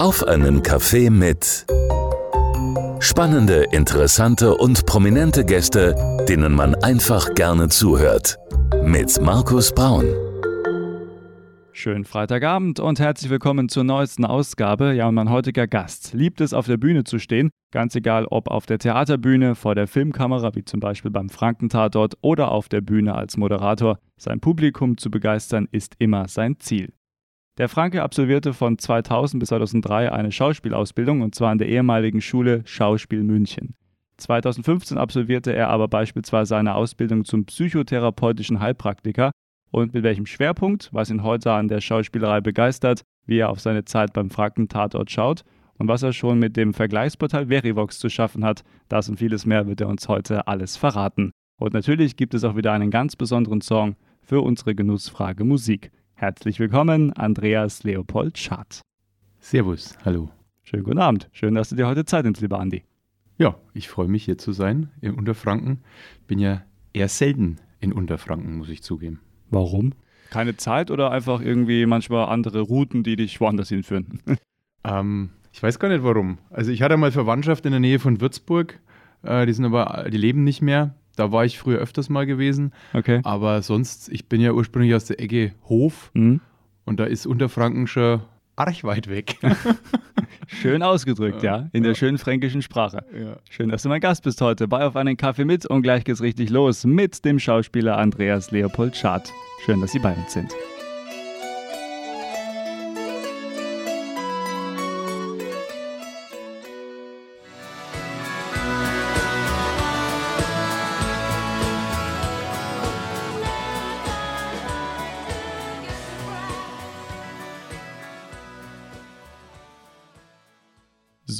Auf einen Kaffee mit spannende, interessante und prominente Gäste, denen man einfach gerne zuhört. Mit Markus Braun. Schönen Freitagabend und herzlich willkommen zur neuesten Ausgabe. Ja, und mein heutiger Gast liebt es, auf der Bühne zu stehen. Ganz egal, ob auf der Theaterbühne, vor der Filmkamera, wie zum Beispiel beim Frankentatort, oder auf der Bühne als Moderator. Sein Publikum zu begeistern ist immer sein Ziel. Der Franke absolvierte von 2000 bis 2003 eine Schauspielausbildung und zwar an der ehemaligen Schule Schauspiel München. 2015 absolvierte er aber beispielsweise eine Ausbildung zum psychotherapeutischen Heilpraktiker und mit welchem Schwerpunkt, was ihn heute an der Schauspielerei begeistert, wie er auf seine Zeit beim Franken-Tatort schaut und was er schon mit dem Vergleichsportal Verivox zu schaffen hat, das und vieles mehr wird er uns heute alles verraten. Und natürlich gibt es auch wieder einen ganz besonderen Song für unsere Genussfrage Musik. Herzlich willkommen, Andreas Leopold Schad. Servus, hallo. Schönen guten Abend. Schön, dass du dir heute Zeit nimmst, lieber Andi. Ja, ich freue mich hier zu sein in Unterfranken. Bin ja eher selten in Unterfranken, muss ich zugeben. Warum? Keine Zeit oder einfach irgendwie manchmal andere Routen, die dich woanders hinführen? ähm, ich weiß gar nicht warum. Also ich hatte mal Verwandtschaft in der Nähe von Würzburg. Äh, die sind aber, die leben nicht mehr. Da war ich früher öfters mal gewesen. Okay. Aber sonst, ich bin ja ursprünglich aus der Ecke Hof Mhm. und da ist Unterfranken schon arg weit weg. Schön ausgedrückt, ja, in der schönen fränkischen Sprache. ja. Schön, dass du mein Gast bist heute. Bei auf einen Kaffee mit und gleich geht's richtig los mit dem Schauspieler Andreas Leopold Schad. Schön, dass Sie bei uns sind.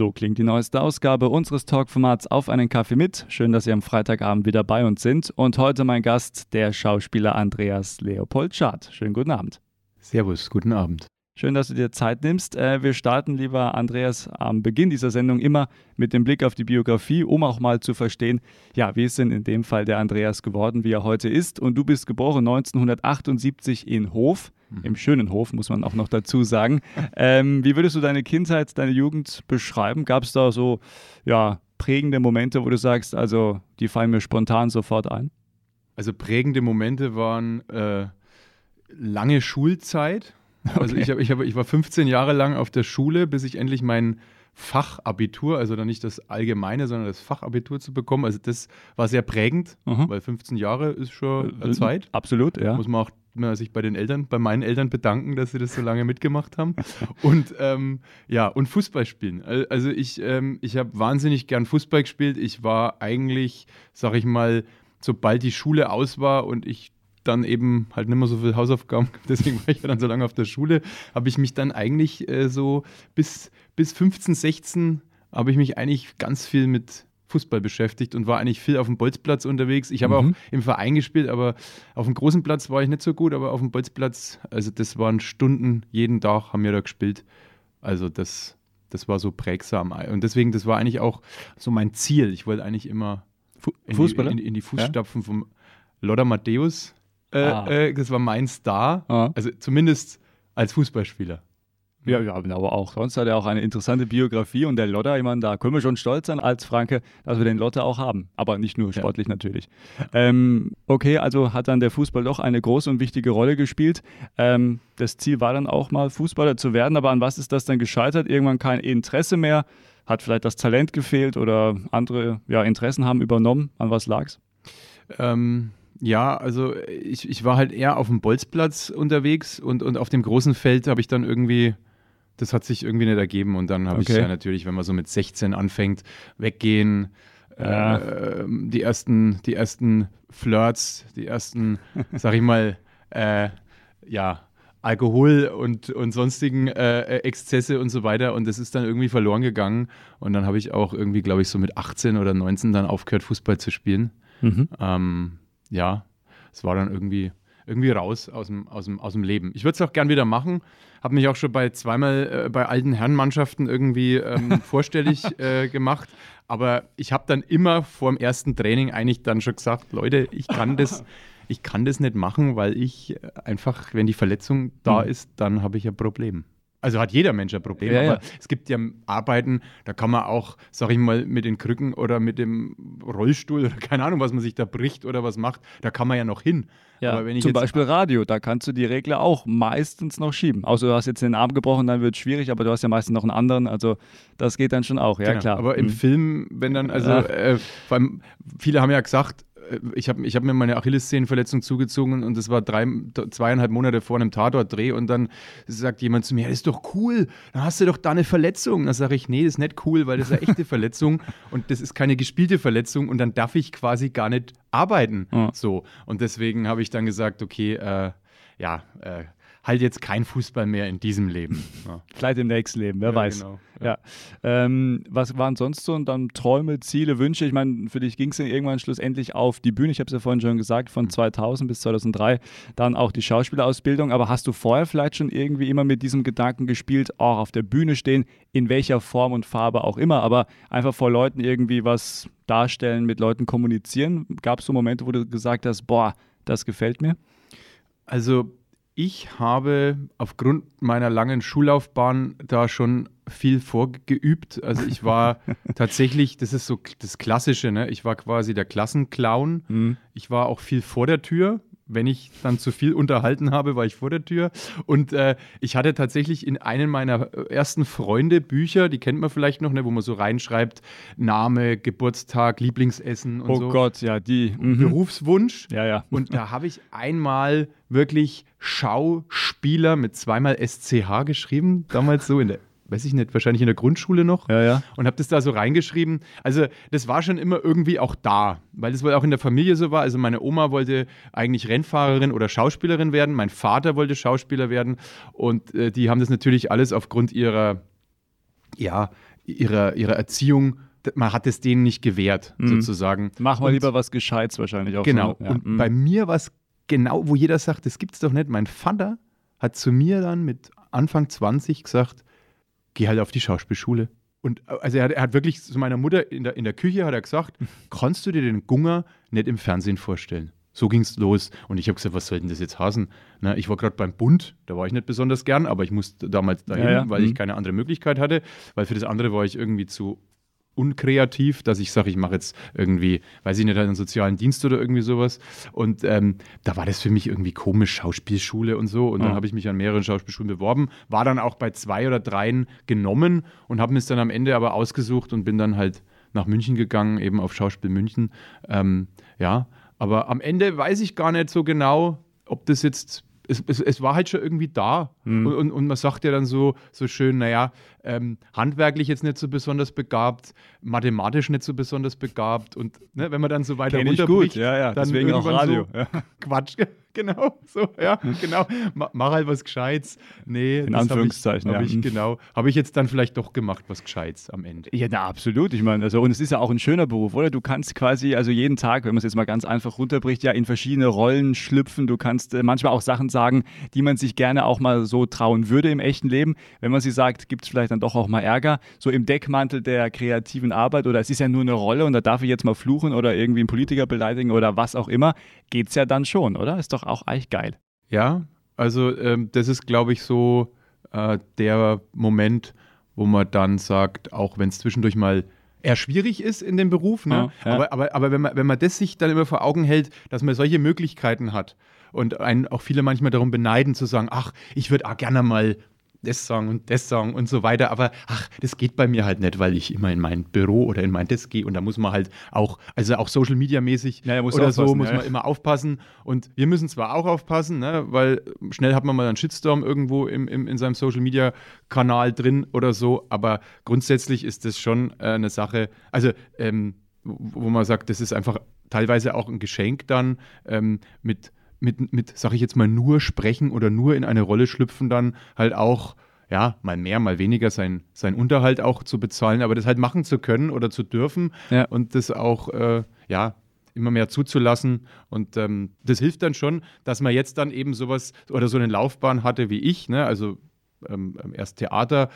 So klingt die neueste Ausgabe unseres Talkformats Auf einen Kaffee mit. Schön, dass Sie am Freitagabend wieder bei uns sind. Und heute mein Gast, der Schauspieler Andreas Leopold Schad. Schönen guten Abend. Servus, guten Abend. Schön, dass du dir Zeit nimmst. Äh, wir starten, lieber Andreas, am Beginn dieser Sendung immer mit dem Blick auf die Biografie, um auch mal zu verstehen, ja, wie ist denn in dem Fall der Andreas geworden, wie er heute ist. Und du bist geboren 1978 in Hof, im schönen Hof, muss man auch noch dazu sagen. Ähm, wie würdest du deine Kindheit, deine Jugend beschreiben? Gab es da so, ja, prägende Momente, wo du sagst, also die fallen mir spontan sofort ein? Also prägende Momente waren äh, lange Schulzeit. Also Okay. ich, hab, ich, hab, ich war 15 Jahre lang auf der Schule, bis ich endlich mein Fachabitur, also dann nicht das Allgemeine, sondern das Fachabitur zu bekommen. Also das war sehr prägend, Mhm. weil 15 Jahre ist schon Äh, Zeit. Absolut, ja. Muss man auch mal sich bei den Eltern, bei meinen Eltern bedanken, dass sie das so lange mitgemacht haben. Und ähm, ja, und Fußball spielen. Al- Also ich, ähm, ich habe wahnsinnig gern Fußball gespielt. Ich war eigentlich, sag ich mal, sobald die Schule aus war und ich dann eben halt nicht mehr so viel Hausaufgaben, deswegen war ich ja dann so lange auf der Schule, habe ich mich dann eigentlich äh, so bis, bis 15, 16 habe ich mich eigentlich ganz viel mit Fußball beschäftigt und war eigentlich viel auf dem Bolzplatz unterwegs. Ich habe Mhm. auch im Verein gespielt, aber auf dem großen Platz war ich nicht so gut, aber auf dem Bolzplatz, also das waren Stunden, jeden Tag haben wir da gespielt. Also das, das war so prägsam. Und deswegen, das war eigentlich auch so mein Ziel. Ich wollte eigentlich immer Fu in, Fußballer? Die, in, in die Fußstapfen vom Lothar Matthäus. Äh, Ah. äh, das war mein Star. Ah. Also zumindest als Fußballspieler. Ja, ja, aber auch sonst hat er auch eine interessante Biografie und der Lotter, ich meine, da können wir schon stolz sein als Franke, dass wir den Lotter auch haben. Aber nicht nur sportlich natürlich. Ähm, okay, also hat dann der Fußball doch eine große und wichtige Rolle gespielt. Ähm, das Ziel war dann auch mal Fußballer zu werden, aber an was ist das dann gescheitert? Irgendwann kein Interesse mehr? Hat vielleicht das Talent gefehlt oder andere ja, Interessen haben übernommen? An was lag's? Ähm, ja, also ich, ich war halt eher auf dem Bolzplatz unterwegs und, und auf dem großen Feld habe ich dann irgendwie, das hat sich irgendwie nicht ergeben und dann habe ich Okay. ja natürlich, wenn man so mit 16 anfängt, weggehen, Ja. äh, die, ersten, die ersten Flirts, die ersten, sag ich mal, äh, ja, Alkohol und, und sonstigen äh, Exzesse und so weiter und das ist dann irgendwie verloren gegangen und dann habe ich auch irgendwie, glaube ich, so mit 18 oder 19 dann aufgehört, Fußball zu spielen. Mhm. Ähm, ja, es war dann irgendwie, irgendwie raus aus dem, aus dem, aus dem Leben. Ich würde es auch gern wieder machen. Habe mich auch schon bei zweimal äh, bei alten Herrenmannschaften irgendwie ähm, vorstellig äh, gemacht. Aber ich habe dann immer vor dem ersten Training eigentlich dann schon gesagt, Leute, ich kann das, ich kann das nicht machen, weil ich äh, einfach, wenn die Verletzung da Mhm. ist, dann habe ich ein Problem. Also hat jeder Mensch ein Problem, Ja, aber ja. es gibt ja Arbeiten, da kann man auch, sag ich mal, mit den Krücken oder mit dem Rollstuhl oder keine Ahnung, was man sich da bricht oder was macht, da kann man ja noch hin. Ja, aber wenn ich zum Beispiel Radio, da kannst du die Regler auch meistens noch schieben. Außer du hast jetzt den Arm gebrochen, dann wird es schwierig, aber du hast ja meistens noch einen anderen, also das geht dann schon auch, ja Genau, klar. Aber im Mhm. Film, wenn dann, also äh, vor allem, viele haben ja gesagt, ich habe ich hab mir meine Achillessehnenverletzung zugezogen und das war drei, zweieinhalb Monate vor einem Tatort-Dreh und dann sagt jemand zu mir, das ist doch cool, dann hast du doch da eine Verletzung. Dann sage ich, nee, das ist nicht cool, weil das ist eine echte Verletzung und das ist keine gespielte Verletzung und dann darf ich quasi gar nicht arbeiten. Ja. So. Und deswegen habe ich dann gesagt, okay, äh, ja, äh, halt jetzt kein Fußball mehr in diesem Leben. Ja. Vielleicht im nächsten Leben, wer Ja, weiß. genau, Ja. Ähm, was waren sonst so dann Träume, Ziele, Wünsche? Ich meine, für dich ging es ja irgendwann schlussendlich auf die Bühne. Ich habe es ja vorhin schon gesagt, von 2000 bis 2003 dann auch die Schauspielausbildung. Aber hast du vorher vielleicht schon irgendwie immer mit diesem Gedanken gespielt, auch auf der Bühne stehen, in welcher Form und Farbe auch immer, aber einfach vor Leuten irgendwie was darstellen, mit Leuten kommunizieren? Gab es so Momente, wo du gesagt hast, boah, das gefällt mir? Also ich habe aufgrund meiner langen Schullaufbahn da schon viel vorgeübt. Also ich war tatsächlich, das ist so das Klassische, ne? ich war quasi der Klassenclown. Mhm. Ich war auch viel vor der Tür. Wenn ich dann zu viel unterhalten habe, war ich vor der Tür. Und äh, ich hatte tatsächlich in einem meiner ersten Freunde Bücher, die kennt man vielleicht noch, ne, wo man so reinschreibt, Name, Geburtstag, Lieblingsessen und Oh so. Gott, ja, die. Mhm. Berufswunsch. Ja, ja. Und da habe ich einmal wirklich Schauspieler mit zweimal SCH geschrieben, damals so in der, weiß ich nicht, wahrscheinlich in der Grundschule noch. Ja, ja. Und habe das da so reingeschrieben. Also das war schon immer irgendwie auch da, weil das wohl auch in der Familie so war. Also meine Oma wollte eigentlich Rennfahrerin oder Schauspielerin werden, mein Vater wollte Schauspieler werden und äh, die haben das natürlich alles aufgrund ihrer, ja, ihrer, ihrer Erziehung, man hat es denen nicht gewährt, Mhm. sozusagen. Mach mal Und- lieber was Gescheites wahrscheinlich auch. Genau. So, ja. Und mhm. bei mir war es genau, wo jeder sagt, das gibt's doch nicht. Mein Vater hat zu mir dann mit Anfang 20 gesagt, geh halt auf die Schauspielschule. Und äh, also er hat, er hat wirklich zu meiner Mutter in der, in der Küche hat er gesagt, kannst du dir den Gunger nicht im Fernsehen vorstellen? So ging es los. Und ich habe gesagt, was soll denn das jetzt hasen? Na, ich war gerade beim Bund, da war ich nicht besonders gern, aber ich musste damals dahin, Ja, ja. weil ich Mhm. keine andere Möglichkeit hatte, weil für das andere war ich irgendwie zu unkreativ, dass ich sage, ich mache jetzt irgendwie, weiß ich nicht, einen sozialen Dienst oder irgendwie sowas. Und ähm, da war das für mich irgendwie komisch, Schauspielschule und so. Und dann Ja. habe ich mich an mehreren Schauspielschulen beworben, war dann auch bei zwei oder dreien genommen und habe mir es dann am Ende aber ausgesucht und bin dann halt nach München gegangen, eben auf Schauspiel München. Ähm, ja, aber am Ende weiß ich gar nicht so genau, ob das jetzt. Es, es, es war halt schon irgendwie da. Mhm. Und, und, und man sagt ja dann so, so schön, naja, ähm, handwerklich jetzt nicht so besonders begabt, mathematisch nicht so besonders begabt. Und ne, wenn man dann so weiter Kenn ich runterbricht, gut, ja, ja. dann Deswegen auch Radio. So, Ja. Quatsch, genau, so, ja, genau. Ma- Mach halt was Gescheites. Nee, In das hab Anführungszeichen, Ich, hab ja. ich, genau, habe ich jetzt dann vielleicht doch gemacht, was Gescheites am Ende. Ja, na, absolut. Ich meine, also, und es ist ja auch ein schöner Beruf, oder? Du kannst quasi, also jeden Tag, wenn man es jetzt mal ganz einfach runterbricht, ja in verschiedene Rollen schlüpfen. Du kannst äh, manchmal auch Sachen sagen, die man sich gerne auch mal so trauen würde im echten Leben. Wenn man sie sagt, gibt es vielleicht dann doch auch mal Ärger. So im Deckmantel der kreativen Arbeit oder es ist ja nur eine Rolle und da darf ich jetzt mal fluchen oder irgendwie einen Politiker beleidigen oder was auch immer, geht's ja dann schon, oder? Ist doch auch eigentlich geil. Ja, also ähm, das ist, glaube ich, so äh, der Moment, wo man dann sagt, auch wenn es zwischendurch mal eher schwierig ist in dem Beruf, ne? Ja, ja. aber, aber, aber wenn, man, wenn man das sich dann immer vor Augen hält, dass man solche Möglichkeiten hat und einen auch viele manchmal darum beneiden zu sagen, ach, ich würde auch gerne mal das sagen und das sagen und so weiter, aber ach, das geht bei mir halt nicht, weil ich immer in mein Büro oder in mein Desk gehe und da muss man halt auch, also auch Social Media mäßig Ja, ja, muss oder so muss ja, man immer aufpassen. Und wir müssen zwar auch aufpassen, ne, weil schnell hat man mal einen Shitstorm irgendwo im, im, in seinem Social Media Kanal drin oder so, aber grundsätzlich ist das schon äh, eine Sache, also ähm, wo wo man sagt, das ist einfach teilweise auch ein Geschenk dann ähm, mit mit, mit, sag ich jetzt mal, nur sprechen oder nur in eine Rolle schlüpfen, dann halt auch, ja, mal mehr, mal weniger sein, sein Unterhalt auch zu bezahlen, aber das halt machen zu können oder zu dürfen Ja. und das auch, äh, ja, immer mehr zuzulassen. Und ähm, das hilft dann schon, dass man jetzt dann eben sowas oder so eine Laufbahn hatte wie ich, ne? also ähm, erst Theater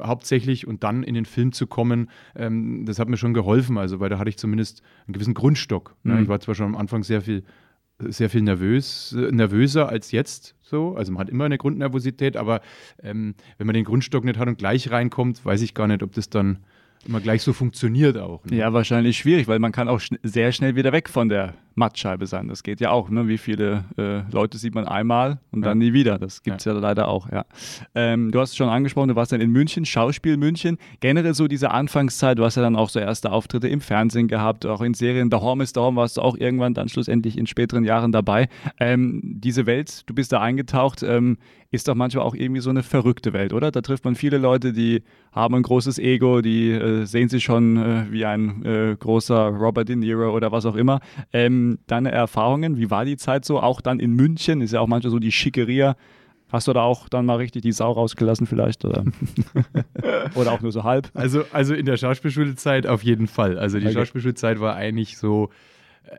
hauptsächlich und dann in den Film zu kommen, ähm, das hat mir schon geholfen, also weil da hatte ich zumindest einen gewissen Grundstock. Ne? Mhm. Ich war zwar schon am Anfang sehr viel sehr viel nervös, nervöser als jetzt so. Also man hat immer eine Grundnervosität, aber ähm, wenn man den Grundstock nicht hat und gleich reinkommt, weiß ich gar nicht, ob das dann immer gleich so funktioniert auch. Ne? Ja, wahrscheinlich schwierig, weil man kann auch schn sehr schnell wieder weg von der Mattscheibe sein. Das geht ja auch. Ne? Wie viele äh, Leute sieht man einmal und dann nie wieder? Das gibt es ja. ja. leider auch. Ja. Ähm, du hast es schon angesprochen, du warst dann in München, Schauspiel München. Generell so diese Anfangszeit, du hast ja dann auch so erste Auftritte im Fernsehen gehabt, auch in Serien. The Home is the Home warst du auch irgendwann dann schlussendlich in späteren Jahren dabei. Ähm, diese Welt, du bist da eingetaucht. Ähm, ist doch manchmal auch irgendwie so eine verrückte Welt, oder? Da trifft man viele Leute, die haben ein großes Ego, die äh, sehen sich schon äh, wie ein äh, großer Robert De Niro oder was auch immer. Ähm, deine Erfahrungen, wie war die Zeit so? Auch dann in München, ist ja auch manchmal so die Schickeria. Hast du da auch dann mal richtig die Sau rausgelassen vielleicht? Oder, oder auch nur so halb? Also, also in der Schauspielschulzeit auf jeden Fall. Also die okay. Schauspielschulzeit war eigentlich so, äh,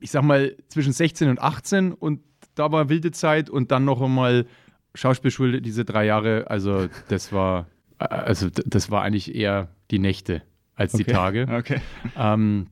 ich sag mal, zwischen 16 und 18 und da war wilde Zeit und dann noch einmal Schauspielschule, diese drei Jahre, also das war, also das war eigentlich eher die Nächte als okay. die Tage. Okay. Ähm,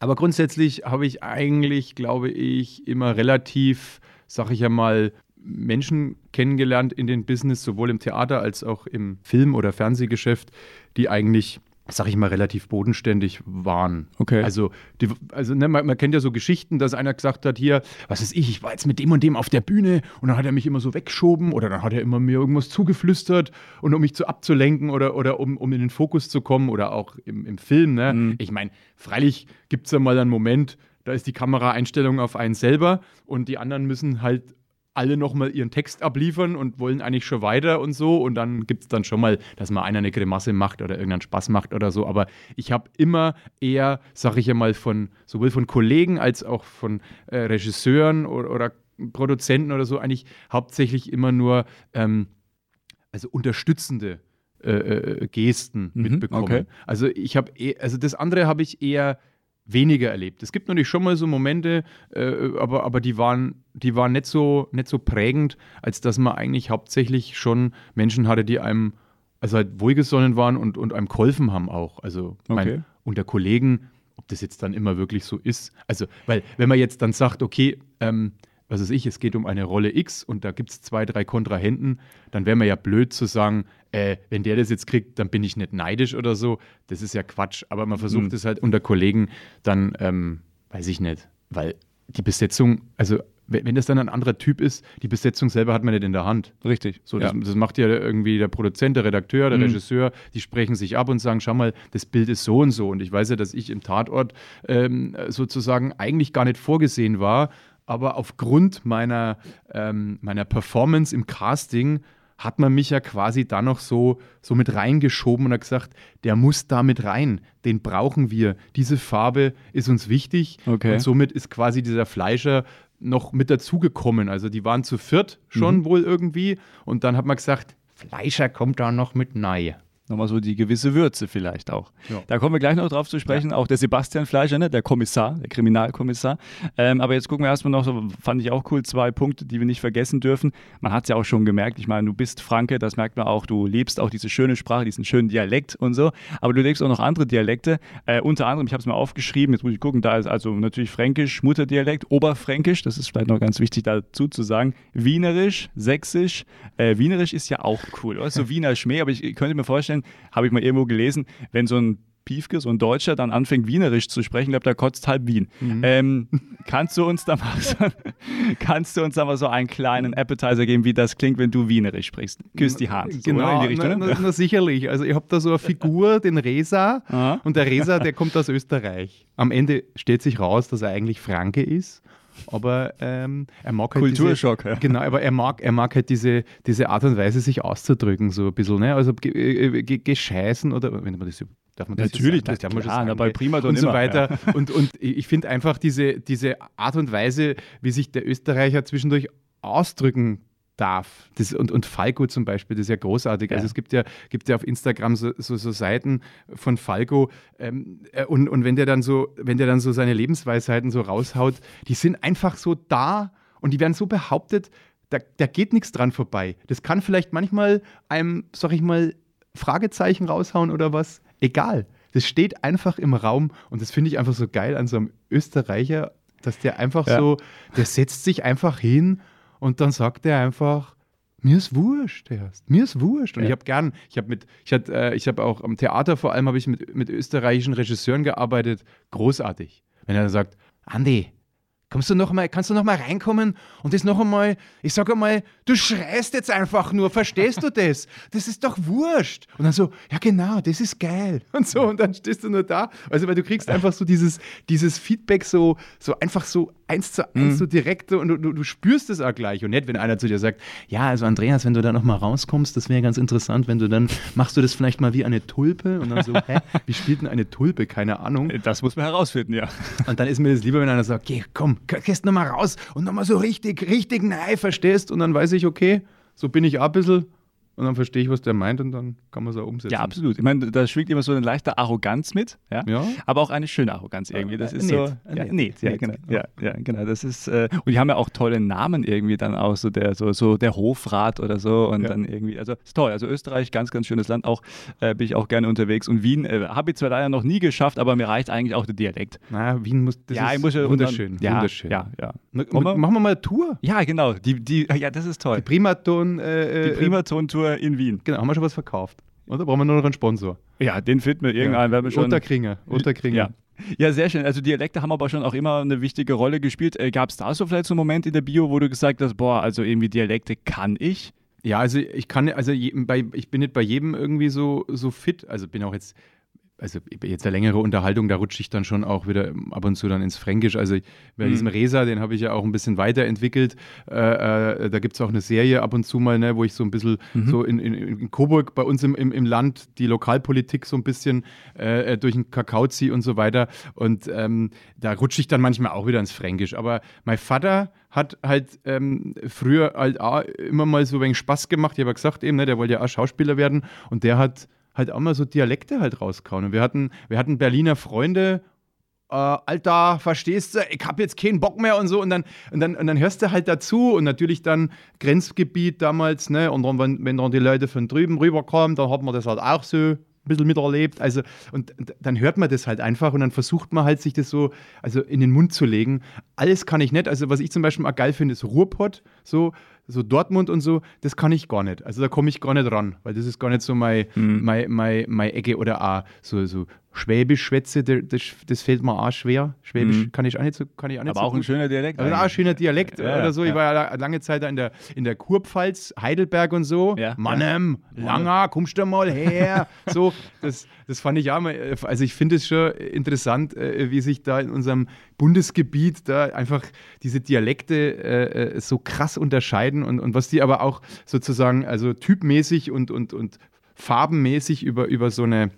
aber grundsätzlich habe ich eigentlich, glaube ich, immer relativ, sag ich ja mal, Menschen kennengelernt in den Business, sowohl im Theater als auch im Film- oder Fernsehgeschäft, die eigentlich sag ich mal, relativ bodenständig waren. Okay. Also, die, also ne, man, man, kennt ja so Geschichten, dass einer gesagt hat, hier, was ist ich, ich war jetzt mit dem und dem auf der Bühne und dann hat er mich immer so weggeschoben oder dann hat er immer mir irgendwas zugeflüstert und um mich zu abzulenken oder, oder um, um in den Fokus zu kommen oder auch im, im Film. Ne? Mhm. Ich meine, freilich gibt es ja mal einen Moment, da ist die Kameraeinstellung auf einen selber und die anderen müssen halt alle nochmal ihren Text abliefern und wollen eigentlich schon weiter und so. Und dann gibt es dann schon mal, dass mal einer eine Grimasse macht oder irgendeinen Spaß macht oder so. Aber ich habe immer eher, sag ich ja mal, von sowohl von Kollegen als auch von äh, Regisseuren oder, oder, Produzenten oder so, eigentlich hauptsächlich immer nur ähm, also unterstützende äh, äh, Gesten mhm, mitbekommen. Okay. Also ich habe, eh, also das andere habe ich eher weniger erlebt. Es gibt natürlich schon mal so Momente, äh, aber, aber die waren, die waren nicht, so, nicht so prägend, als dass man eigentlich hauptsächlich schon Menschen hatte, die einem also halt wohlgesonnen waren und, und einem geholfen haben auch. Also okay. mein, unter Kollegen, ob das jetzt dann immer wirklich so ist. Also, weil wenn man jetzt dann sagt, okay, ähm, was weiß ich, es geht um eine Rolle X und da gibt es zwei, drei Kontrahenten, dann wäre man ja blöd zu sagen, äh, wenn der das jetzt kriegt, dann bin ich nicht neidisch oder so. Das ist ja Quatsch. Aber man versucht es mhm. halt unter Kollegen dann, ähm, weiß ich nicht, weil die Besetzung, also wenn das dann ein anderer Typ ist, die Besetzung selber hat man nicht in der Hand. Richtig. So, das, ja. das macht ja irgendwie der Produzent, der Redakteur, der mhm. Regisseur, die sprechen sich ab und sagen, schau mal, das Bild ist so und so. Und ich weiß ja, dass ich im Tatort ähm, sozusagen eigentlich gar nicht vorgesehen war, aber aufgrund meiner, ähm, meiner Performance im Casting hat man mich ja quasi da noch so, so mit reingeschoben und hat gesagt, der muss da mit rein, den brauchen wir. Diese Farbe ist uns wichtig okay. und somit ist quasi dieser Fleischer noch mit dazugekommen. Also die waren zu viert schon mhm. wohl irgendwie und dann hat man gesagt, Fleischer kommt da noch mit neu nochmal so die gewisse Würze vielleicht auch. Ja. Da kommen wir gleich noch drauf zu sprechen. Ja. Auch der Sebastian Fleischer, ne? der Kommissar, der Kriminalkommissar. Ähm, aber jetzt gucken wir erstmal noch, so, fand ich auch cool, zwei Punkte, die wir nicht vergessen dürfen. Man hat es ja auch schon gemerkt, ich meine, du bist Franke, das merkt man auch, du lebst auch diese schöne Sprache, diesen schönen Dialekt und so. Aber du lebst auch noch andere Dialekte. Äh, unter anderem, ich habe es mal aufgeschrieben, jetzt muss ich gucken, da ist also natürlich Fränkisch, Mutterdialekt, Oberfränkisch, das ist vielleicht noch ganz wichtig dazu zu sagen, Wienerisch, Sächsisch. Äh, Wienerisch ist ja auch cool, oder? So Wiener Schmäh, aber ich könnte mir vorstellen, habe ich mal irgendwo gelesen, wenn so ein Piefke, so ein Deutscher, dann anfängt Wienerisch zu sprechen, ich glaube, da kotzt halb Wien. Mhm. Ähm, kannst du uns da mal so, kannst du uns da mal so einen kleinen Appetizer geben, wie das klingt, wenn du Wienerisch sprichst? Küss die Hand. Genau, in die Richtung, na, ne? na, na, sicherlich. Also ich habe da so eine Figur, den Resa, Aha. und der Resa, der kommt aus Österreich. Am Ende stellt sich raus, dass er eigentlich Franke ist aber ähm, er mag halt Kulturschock, diese, ja. Genau, aber er mag, er mag halt diese, diese Art und Weise, sich auszudrücken, so ein bisschen, ne? Also äh, gescheißen oder wenn man das darf man das Natürlich, das darf man schon bei Prima und so weiter. Ja. Und, und ich finde einfach diese, diese Art und Weise, wie sich der Österreicher zwischendurch ausdrücken darf. Das, und, und Falco zum Beispiel, das ist ja großartig. Ja. Also es gibt ja, gibt ja auf Instagram so, so, so Seiten von Falco ähm, äh, und, und wenn der dann so, wenn der dann so seine Lebensweisheiten so raushaut, die sind einfach so da und die werden so behauptet, da, da geht nichts dran vorbei. Das kann vielleicht manchmal einem, sag ich mal, Fragezeichen raushauen oder was. Egal. Das steht einfach im Raum und das finde ich einfach so geil an so einem Österreicher, dass der einfach Ja. so, der setzt sich einfach hin und dann sagt er einfach, mir ist wurscht, erst. Mir ist wurscht. Und Ja. ich habe gern, ich habe mit, ich hatte, äh, ich habe auch am Theater vor allem habe ich mit, mit österreichischen Regisseuren gearbeitet. Großartig. Wenn er dann sagt, Andi, kommst du noch mal, kannst du noch mal reinkommen und das noch einmal, ich sage einmal, du schreist jetzt einfach nur, verstehst du das? Das ist doch wurscht. Und dann so, ja genau, das ist geil. Und so, und dann stehst du nur da. Also, weil du kriegst einfach so dieses, dieses Feedback so, so einfach so eins zu eins, so direkt und du, du, du spürst es auch gleich. Und nicht, wenn einer zu dir sagt, ja, also Andreas, wenn du da noch mal rauskommst, das wäre ganz interessant, wenn du dann, machst du das vielleicht mal wie eine Tulpe? Und dann so, hä, wie spielt denn eine Tulpe? Keine Ahnung. Das muss man herausfinden, ja. Und dann ist mir das lieber, wenn einer sagt, geh, komm, gehst nochmal raus und nochmal so richtig, richtig nein, verstehst? Und dann weiß ich, okay, so bin ich auch ein bisschen. Und dann verstehe ich, was der meint und dann kann man es auch umsetzen. Ja, absolut. Ich meine, da schwingt immer so eine leichte Arroganz mit, ja. Ja. Aber auch eine schöne Arroganz irgendwie. Das Äh, ist nett. so. Äh, Ja, ja, genau. ja. Ja, ja, genau. Das ist, äh, und die haben ja auch tolle Namen irgendwie dann auch, so der, so, so der Hofrat oder so. Und Ja. dann irgendwie, also ist toll. Also Österreich, ganz, ganz schönes Land. Auch äh, bin ich auch gerne unterwegs. Und Wien äh, habe ich zwar leider noch nie geschafft, aber mir reicht eigentlich auch der Dialekt. Na, Wien muss, das ja, ich muss ja wunderschön, ja, wunderschön. Ja, ja. Wir- Machen wir mal eine Tour. Ja, genau. Die, die, ja, das ist toll. Die Primaton. Äh, Die äh, In Wien. Genau, haben wir schon was verkauft. Oder brauchen wir nur noch einen Sponsor? Ja, den finden wir irgendeinen, werden wir schon. Unterkringer. Unterkringer. Ja. Ja, sehr schön. Also Dialekte haben aber schon auch immer eine wichtige Rolle gespielt. Äh, Gab es da so vielleicht so einen Moment in der Bio, wo du gesagt hast, boah, also irgendwie Dialekte kann ich? Ja, also ich kann, also je, bei, ich bin nicht bei jedem irgendwie so, so fit. Also bin auch jetzt, also jetzt eine längere Unterhaltung, da rutsche ich dann schon auch wieder ab und zu dann ins Fränkisch. Also bei Mhm. diesem Resa, den habe ich ja auch ein bisschen weiterentwickelt. Äh, äh, da gibt es auch eine Serie ab und zu mal, ne, wo ich so ein bisschen Mhm. so in, in, in Coburg bei uns im, im, im Land die Lokalpolitik so ein bisschen äh, äh, durch den Kakao ziehe und so weiter. Und ähm, da rutsche ich dann manchmal auch wieder ins Fränkisch. Aber mein Vater hat halt ähm, früher halt immer mal so ein wenig Spaß gemacht. Ich habe ja gesagt eben, ne, der wollte ja auch Schauspieler werden und der hat halt auch mal so Dialekte halt rausgehauen. Und wir hatten, wir hatten Berliner Freunde, äh, Alter, verstehst du, ich hab jetzt keinen Bock mehr und so. Und dann, und dann, und dann hörst du halt dazu und natürlich dann Grenzgebiet damals, ne? Und dann, wenn, wenn dann die Leute von drüben rüberkommen, dann hat man das halt auch so ein bisschen miterlebt. Also, und, und dann hört man das halt einfach und dann versucht man halt, sich das so also in den Mund zu legen. Alles kann ich nicht. Also, was ich zum Beispiel auch geil finde, ist Ruhrpott, so, so Dortmund und so, das kann ich gar nicht. Also, da komme ich gar nicht ran, weil das ist gar nicht so meine Mhm. mein, mein, mein Ecke oder auch so, so Schwäbisch schwätze, das, das, fällt mir auch schwer. Schwäbisch Mhm. kann ich auch nicht so, kann ich auch nicht Aber so auch ein schöner Dialekt. Also auch ein schöner Dialekt Ja, oder so. ja. Ich war ja la- lange Zeit da in der, in der Kurpfalz, Heidelberg und so. Ja. Mannem, Langer, kommst du mal her. so, das, das fand ich ja mal, also ich finde es schon interessant, äh, wie sich da in unserem Bundesgebiet da einfach diese Dialekte äh, äh, so krass unterscheiden und, und was die aber auch sozusagen, also typmäßig und, und, und farbenmäßig über, über so eine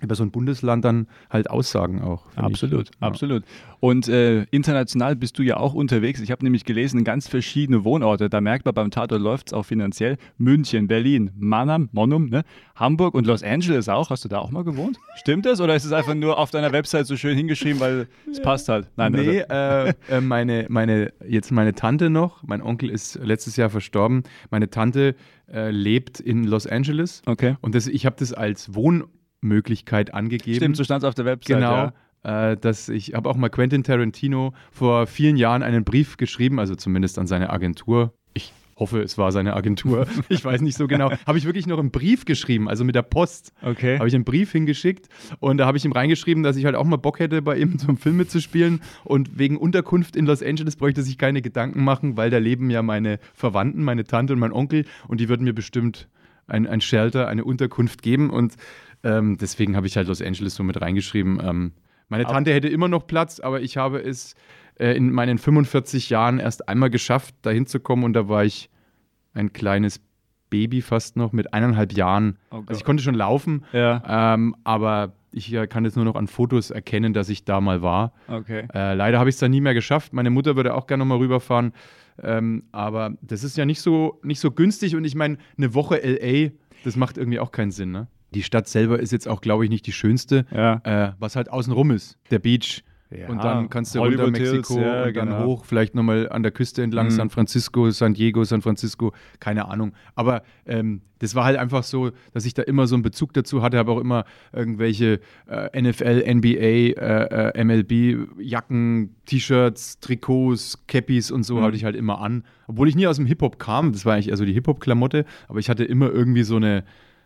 über so ein Bundesland dann halt aussagen auch. finde ich. Absolut, absolut. Und äh, international bist du ja auch unterwegs. Ich habe nämlich gelesen, ganz verschiedene Wohnorte. Da merkt man beim Tatort läuft es auch finanziell. München, Berlin, Mannheim, Monum, ne? Hamburg und Los Angeles auch. Hast du da auch mal gewohnt? Stimmt das? Oder ist es einfach nur auf deiner Website so schön hingeschrieben, weil es passt halt? Nein, nee, also, äh, meine, meine, jetzt meine Tante noch, mein Onkel ist letztes Jahr verstorben, meine Tante äh, lebt in Los Angeles okay. und das, ich habe das als Wohnmöglichkeit angegeben. Stimmt, so stand es auf der Website. Genau. Ja. Äh, dass ich habe auch mal Quentin Tarantino vor vielen Jahren einen Brief geschrieben, also zumindest an seine Agentur. Ich hoffe, es war seine Agentur. ich weiß nicht so genau. Habe ich wirklich noch einen Brief geschrieben, also mit der Post. Okay. Habe ich einen Brief hingeschickt und da habe ich ihm reingeschrieben, dass ich halt auch mal Bock hätte, bei ihm zum Film mitzuspielen. Und wegen Unterkunft in Los Angeles bräuchte sich keine Gedanken machen, weil da leben ja meine Verwandten, meine Tante und mein Onkel und die würden mir bestimmt ein, ein Shelter, eine Unterkunft geben. Und ähm, deswegen habe ich halt Los Angeles so mit reingeschrieben. Ähm, meine Tante hätte immer noch Platz, aber ich habe es äh, in meinen 45 Jahren erst einmal geschafft, da hinzukommen und da war ich ein kleines Baby fast noch mit eineinhalb Jahren. Oh also ich konnte schon laufen, Ja, ähm, aber ich äh, kann jetzt nur noch an Fotos erkennen, dass ich da mal war. okay. Äh, leider habe ich es dann nie mehr geschafft. Meine Mutter würde auch gerne noch mal rüberfahren. Ähm, aber das ist ja nicht so, nicht so günstig und ich meine, eine Woche LA, das macht irgendwie auch keinen Sinn. Ne? Die Stadt selber ist jetzt auch, glaube ich, nicht die schönste. Ja. Äh, was halt außenrum ist, der Beach. Ja, und dann kannst du Hollywood runter Mexiko Hills, ja, und dann genau. hoch, vielleicht nochmal an der Küste entlang, mhm. San Francisco, San Diego, San Francisco, keine Ahnung. Aber ähm, das war halt einfach so, dass ich da immer so einen Bezug dazu hatte, habe auch immer irgendwelche äh, NFL, NBA, äh, äh, MLB, Jacken, T-Shirts, Trikots, Cappies und so mhm. hatte ich halt immer an. Obwohl ich nie aus dem Hip-Hop kam, das war eigentlich eher so die Hip-Hop-Klamotte, aber ich hatte immer irgendwie so eine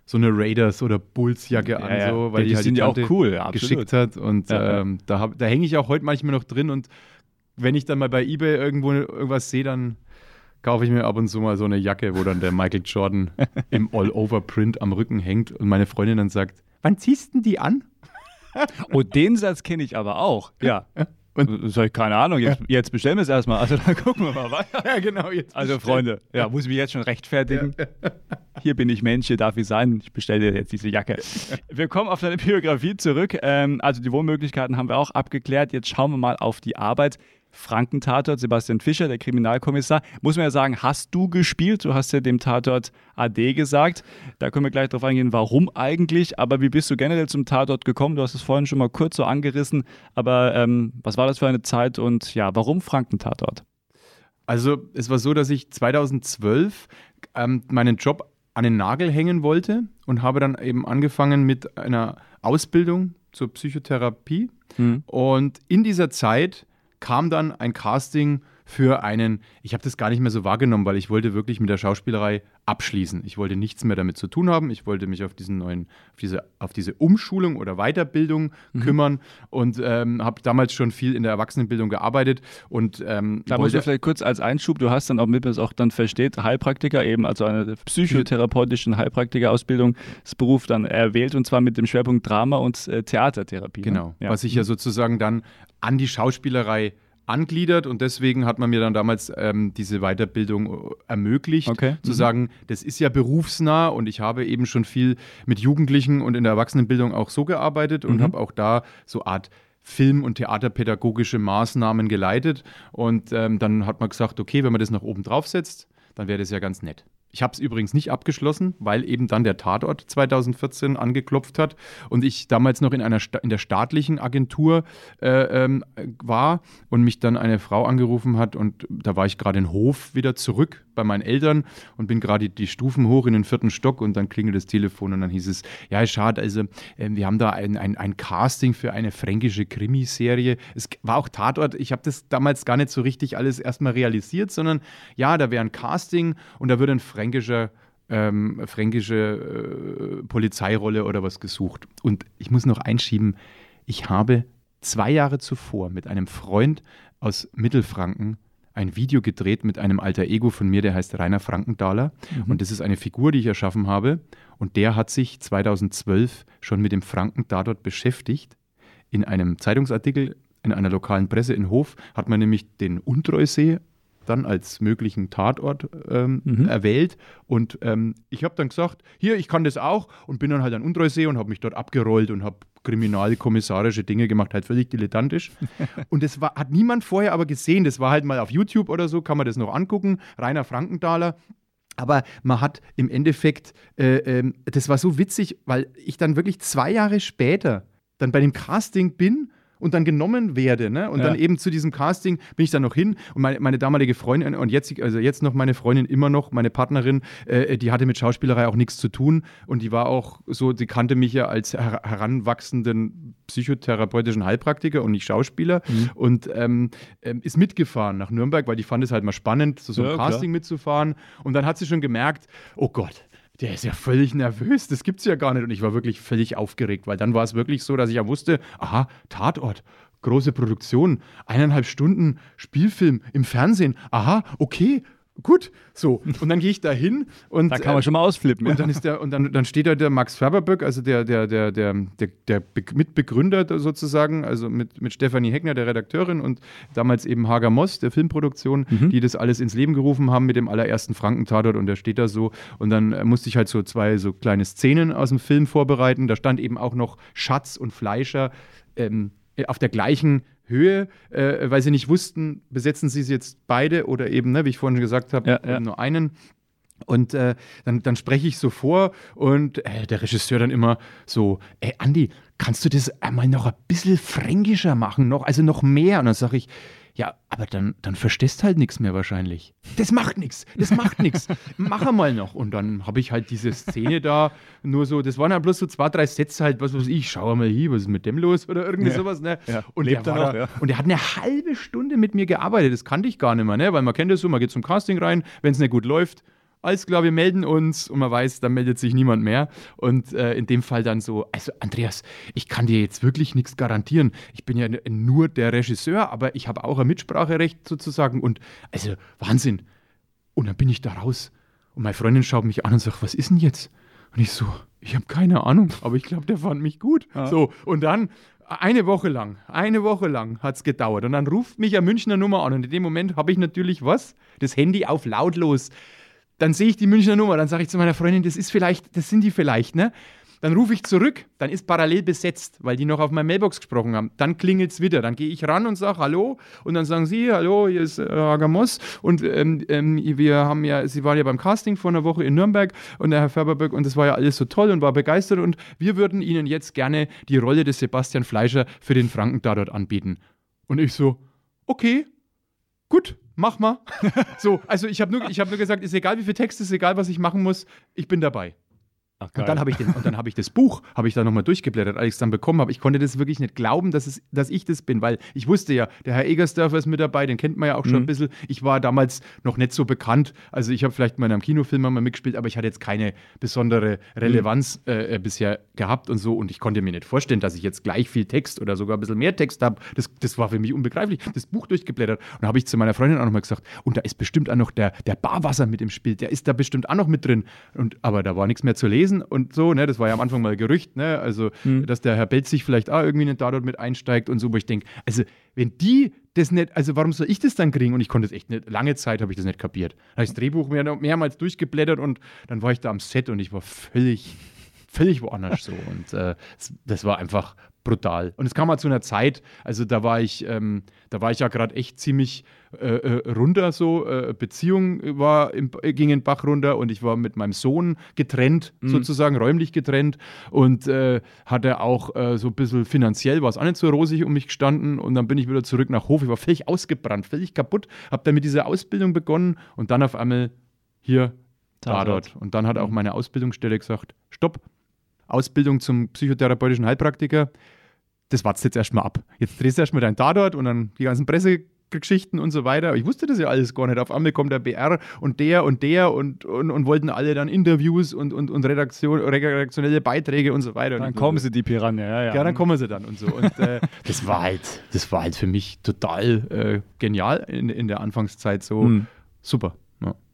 so eine Raiders oder Bulls Jacke ja, an, so, weil die, die halt sind die ja auch cool, ja, geschickt hat und ja, ähm, da, da hänge ich auch heute manchmal noch drin und wenn ich dann mal bei eBay irgendwo irgendwas sehe, dann kaufe ich mir ab und zu mal so eine Jacke, wo dann der Michael Jordan im All-Over-Print am Rücken hängt und meine Freundin dann sagt, wann ziehst du die an? oh, den Satz kenne ich aber auch. Ja. Und sag ich, keine Ahnung, jetzt, jetzt bestellen wir es erstmal. Also dann gucken wir mal weiter. Ja, genau. Jetzt also Freunde, ja, muss ich mich jetzt schon rechtfertigen. Ja. Hier bin ich Mensch, hier darf ich sein. Ich bestelle dir jetzt diese Jacke. Wir kommen auf deine Biografie zurück. Ähm, also die Wohnmöglichkeiten haben wir auch abgeklärt. Jetzt schauen wir mal auf die Arbeit. Frankentatort, Sebastian Fischer, der Kriminalkommissar. Muss man ja sagen, hast du gespielt? Du hast ja dem Tatort AD gesagt. Da können wir gleich drauf eingehen, warum eigentlich. Aber wie bist du generell zum Tatort gekommen? Du hast es vorhin schon mal kurz so angerissen. Aber ähm, was war das für eine Zeit und ja, warum Frankentatort? Also es war so, dass ich 2012 ähm, meinen Job an den Nagel hängen wollte und habe dann eben angefangen mit einer Ausbildung zur Psychotherapie. Hm. Und in dieser Zeit kam dann ein Casting für einen, ich habe das gar nicht mehr so wahrgenommen, weil ich wollte wirklich mit der Schauspielerei abschließen. Ich wollte nichts mehr damit zu tun haben. Ich wollte mich auf diesen neuen, auf diese, auf diese Umschulung oder Weiterbildung mhm. kümmern und ähm, habe damals schon viel in der Erwachsenenbildung gearbeitet. Und ähm, da muss ich vielleicht kurz als Einschub, du hast dann, damit man es auch dann versteht, Heilpraktiker eben, also eine psychotherapeutischen Heilpraktikerausbildung, das Beruf dann erwählt und zwar mit dem Schwerpunkt Drama und äh, Theatertherapie. Ne? Genau, ne? ja. was ich ja sozusagen dann an die Schauspielerei angliedert und deswegen hat man mir dann damals ähm, diese Weiterbildung äh, ermöglicht, okay. zu mhm. sagen, das ist ja berufsnah und ich habe eben schon viel mit Jugendlichen und in der Erwachsenenbildung auch so gearbeitet und mhm. habe auch da so Art Film- und theaterpädagogische Maßnahmen geleitet und ähm, dann hat man gesagt, okay, wenn man das nach oben drauf setzt, dann wäre das ja ganz nett. Ich habe es übrigens nicht abgeschlossen, weil eben dann der Tatort 2014 angeklopft hat und ich damals noch in einer Sta in der staatlichen Agentur äh, ähm, war und mich dann eine Frau angerufen hat und da war ich gerade in Hof wieder zurück bei meinen Eltern und bin gerade die Stufen hoch in den vierten Stock und dann klingelt das Telefon und dann hieß es, ja schade, also äh, wir haben da ein, ein, ein Casting für eine fränkische Krimiserie. Es war auch Tatort, ich habe das damals gar nicht so richtig alles erstmal realisiert, sondern ja, da wäre ein Casting und da würde ein fränkischer ähm, fränkische äh, Polizeirolle oder was gesucht. Und ich muss noch einschieben, ich habe zwei Jahre zuvor mit einem Freund aus Mittelfranken ein Video gedreht mit einem alter Ego von mir, der heißt Rainer Frankenthaler. Mhm. Und das ist eine Figur, die ich erschaffen habe. Und der hat sich 2012 schon mit dem Franken dort beschäftigt. In einem Zeitungsartikel in einer lokalen Presse in Hof hat man nämlich den Untreusee dann als möglichen Tatort ähm, mhm. erwählt. Und ähm, ich habe dann gesagt, hier, ich kann das auch und bin dann halt an Untreusee und habe mich dort abgerollt und habe kriminalkommissarische Dinge gemacht, halt völlig dilettantisch. und das war, hat niemand vorher aber gesehen. Das war halt mal auf YouTube oder so, kann man das noch angucken. Rainer Frankenthaler. Aber man hat im Endeffekt, äh, äh, das war so witzig, weil ich dann wirklich zwei Jahre später dann bei dem Casting bin und dann genommen werde. Ne? Und ja. dann eben zu diesem Casting bin ich dann noch hin und meine, meine damalige Freundin und jetzt, also jetzt noch meine Freundin immer noch, meine Partnerin, äh, die hatte mit Schauspielerei auch nichts zu tun und die war auch so, die kannte mich ja als her heranwachsenden psychotherapeutischen Heilpraktiker und nicht Schauspieler mhm. und ähm, ähm, ist mitgefahren nach Nürnberg, weil die fand es halt mal spannend, so, so ein ja, Casting klar. mitzufahren und dann hat sie schon gemerkt, oh Gott, der ist ja völlig nervös, das gibt's ja gar nicht. Und ich war wirklich völlig aufgeregt, weil dann war es wirklich so, dass ich ja wusste, aha, Tatort, große Produktion, eineinhalb Stunden Spielfilm im Fernsehen, aha, okay, gut, so. Und dann gehe ich da hin und. Da kann man äh, schon mal ausflippen. Und dann ist der, und dann, dann steht da der Max Färberböck, also der, der, der, der, der, der Mitbegründer sozusagen, also mit, mit Stefanie Heckner, der Redakteurin und damals eben Hager Moss, der Filmproduktion, mhm. die das alles ins Leben gerufen haben mit dem allerersten Frankentatort und der steht da so. Und dann äh, musste ich halt so zwei so kleine Szenen aus dem Film vorbereiten. Da stand eben auch noch Schatz und Fleischer ähm, auf der gleichen Höhe, äh, weil sie nicht wussten, besetzen sie es jetzt beide oder eben, ne, wie ich vorhin gesagt habe, ja, ja. nur einen. Und äh, dann, dann spreche ich so vor und äh, der Regisseur dann immer so, ey Andi, kannst du das einmal noch ein bisschen fränkischer machen, noch, also noch mehr? Und dann sage ich, ja, aber dann, dann verstehst halt nichts mehr wahrscheinlich. Das macht nichts, das macht nichts. Mach einmal noch. Und dann habe ich halt diese Szene da, nur so, das waren ja bloß so zwei, drei Sätze halt, was weiß ich, schau mal hier, was ist mit dem los oder irgendwie ja. sowas, ne? Ja. Und, der war noch, da, ja. und der hat eine halbe Stunde mit mir gearbeitet, das kannte ich gar nicht mehr, ne? Weil man kennt das so, man geht zum Casting rein, wenn es nicht gut läuft, alles klar, wir melden uns und man weiß, da meldet sich niemand mehr. Und äh, in dem Fall dann so, also Andreas, ich kann dir jetzt wirklich nichts garantieren. Ich bin ja nur der Regisseur, aber ich habe auch ein Mitspracherecht sozusagen. Und also Wahnsinn. Und dann bin ich da raus. Und meine Freundin schaut mich an und sagt, was ist denn jetzt? Und ich so, ich habe keine Ahnung, aber ich glaube, der fand mich gut. Ja. So, und dann eine Woche lang, eine Woche lang hat es gedauert. Und dann ruft mich eine Münchner Nummer an. Und in dem Moment habe ich natürlich was? Das Handy auf lautlos dann sehe ich die Münchner Nummer, dann sage ich zu meiner Freundin, das ist vielleicht, das sind die vielleicht, ne? Dann rufe ich zurück, dann ist parallel besetzt, weil die noch auf meiner Mailbox gesprochen haben. Dann klingelt es wieder. Dann gehe ich ran und sage Hallo und dann sagen sie, Hallo, hier ist äh, Agamos und ähm, ähm, wir haben ja, sie waren ja beim Casting vor einer Woche in Nürnberg und der Herr Färberberg und das war ja alles so toll und war begeistert und wir würden Ihnen jetzt gerne die Rolle des Sebastian Fleischer für den Franken dort anbieten. Und ich so, okay, gut, mach mal. so, also ich habe nur, hab nur gesagt, ist egal wie viel Text, ist egal was ich machen muss, ich bin dabei. Ach, und dann habe ich, hab ich das Buch, habe ich da nochmal durchgeblättert, als ich es dann bekommen habe. Ich konnte das wirklich nicht glauben, dass, es, dass ich das bin, weil ich wusste ja, der Herr Egersdörfer ist mit dabei, den kennt man ja auch schon mhm. ein bisschen. Ich war damals noch nicht so bekannt. Also ich habe vielleicht mal in einem Kinofilm mal mitgespielt, aber ich hatte jetzt keine besondere Relevanz mhm. äh, bisher gehabt und so. Und ich konnte mir nicht vorstellen, dass ich jetzt gleich viel Text oder sogar ein bisschen mehr Text habe. Das, das war für mich unbegreiflich. Das Buch durchgeblättert. Und habe ich zu meiner Freundin auch nochmal gesagt, und da ist bestimmt auch noch der, der Barwasser mit im Spiel, der ist da bestimmt auch noch mit drin. Und, aber da war nichts mehr zu lesen lesen und so, ne? Das war ja am Anfang mal Gerücht, ne? Also, mhm. dass der Herr Belz sich vielleicht auch irgendwie nicht dort mit einsteigt und so, wo ich denke, also, wenn die das nicht, also warum soll ich das dann kriegen? Und ich konnte es echt nicht, lange Zeit habe ich das nicht kapiert. Da habe ich das Drehbuch mehr, mehrmals durchgeblättert und dann war ich da am Set und ich war völlig, völlig woanders so. Und äh, das war einfach brutal. Und es kam mal zu einer Zeit, also da war ich, ähm, da war ich ja gerade echt ziemlich äh, äh, runter so. Äh, Beziehung war im, ging in Bach runter und ich war mit meinem Sohn getrennt, mhm. sozusagen räumlich getrennt und äh, hatte auch äh, so ein bisschen finanziell war es auch nicht so rosig um mich gestanden und dann bin ich wieder zurück nach Hof. Ich war völlig ausgebrannt, völlig kaputt, habe dann mit dieser Ausbildung begonnen und dann auf einmal hier, dort. Und dann hat auch mhm. meine Ausbildungsstelle gesagt, stopp, Ausbildung zum psychotherapeutischen Heilpraktiker, das wartest jetzt erstmal ab. Jetzt drehst du erstmal dein Tatort und dann die ganzen Pressegeschichten und so weiter. Ich wusste das ja alles gar nicht. Auf einmal kommt der BR und der und der und, und, und wollten alle dann Interviews und, und, und Redaktion, redaktionelle Beiträge und so weiter. Dann kommen so. sie, die Piranha, ja, ja. Ja, dann kommen sie dann und so. Und äh, das war halt, das war halt für mich total äh, genial in, in der Anfangszeit so. Hm. Super.